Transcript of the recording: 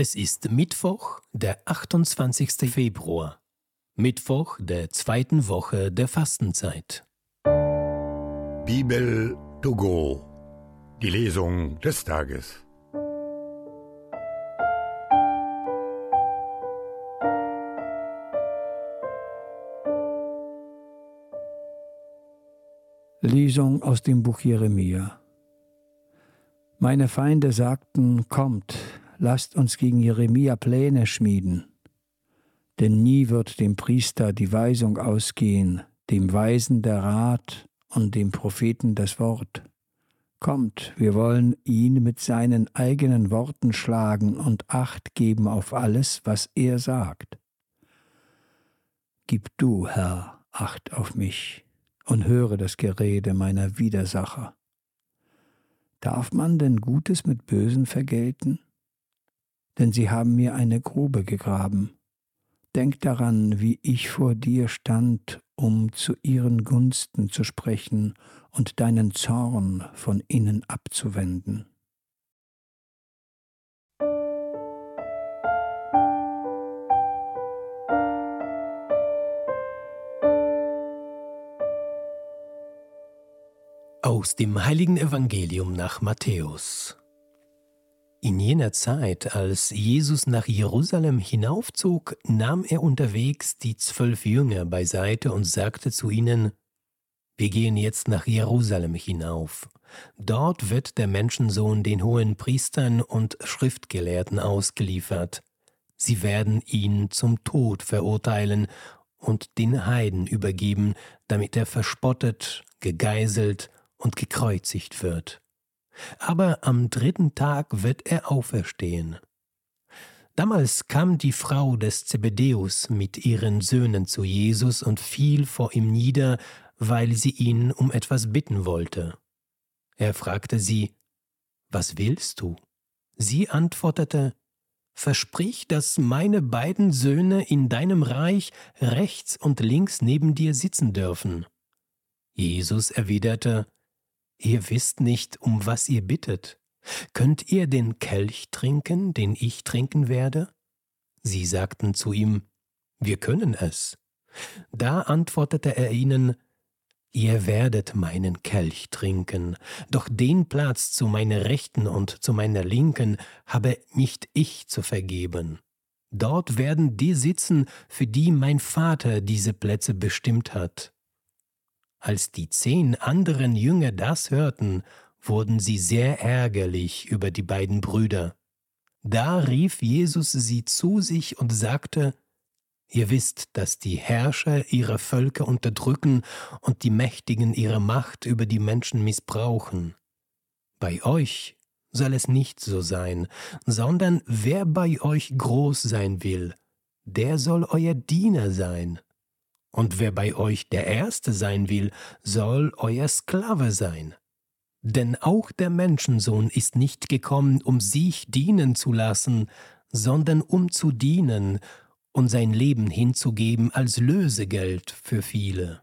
Es ist Mittwoch, der 28. Februar, Mittwoch der zweiten Woche der Fastenzeit. Bibel to go, die Lesung des Tages. Lesung aus dem Buch Jeremia. Meine Feinde sagten, kommt, lasst uns gegen Jeremia Pläne schmieden. Denn nie wird dem Priester die Weisung ausgehen, dem Weisen der Rat und dem Propheten das Wort. Kommt, wir wollen ihn mit seinen eigenen Worten schlagen und Acht geben auf alles, was er sagt. Gib du, Herr, Acht auf mich und höre das Gerede meiner Widersacher. Darf man denn Gutes mit Bösen vergelten? Denn sie haben mir eine Grube gegraben. Denk daran, wie ich vor dir stand, um zu ihren Gunsten zu sprechen und deinen Zorn von ihnen abzuwenden. Aus dem heiligen Evangelium nach Matthäus. In jener Zeit, als Jesus nach Jerusalem hinaufzog, nahm er unterwegs die zwölf Jünger beiseite und sagte zu ihnen, Wir gehen jetzt nach Jerusalem hinauf. Dort wird der Menschensohn den hohen Priestern und Schriftgelehrten ausgeliefert. Sie werden ihn zum Tod verurteilen und den Heiden übergeben, damit er verspottet, gegeißelt und gekreuzigt wird. Aber am dritten Tag wird er auferstehen. Damals kam die Frau des Zebedeus mit ihren Söhnen zu Jesus und fiel vor ihm nieder, weil sie ihn um etwas bitten wollte. Er fragte sie, Was willst du? Sie antwortete, Versprich, dass meine beiden Söhne in deinem Reich rechts und links neben dir sitzen dürfen. Jesus erwiderte, Ihr wisst nicht, um was ihr bittet. Könnt ihr den Kelch trinken, den ich trinken werde? Sie sagten zu ihm, Wir können es. Da antwortete er ihnen, Ihr werdet meinen Kelch trinken, doch den Platz zu meiner Rechten und zu meiner Linken habe nicht ich zu vergeben. Dort werden die sitzen, für die mein Vater diese Plätze bestimmt hat. Als die zehn anderen Jünger das hörten, wurden sie sehr ärgerlich über die beiden Brüder. Da rief Jesus sie zu sich und sagte, Ihr wisst, dass die Herrscher ihre Völker unterdrücken und die Mächtigen ihre Macht über die Menschen missbrauchen. Bei euch soll es nicht so sein, sondern wer bei euch groß sein will, der soll euer Diener sein. Und wer bei euch der Erste sein will, soll euer Sklave sein. Denn auch der Menschensohn ist nicht gekommen, um sich dienen zu lassen, sondern um zu dienen und sein Leben hinzugeben als Lösegeld für viele.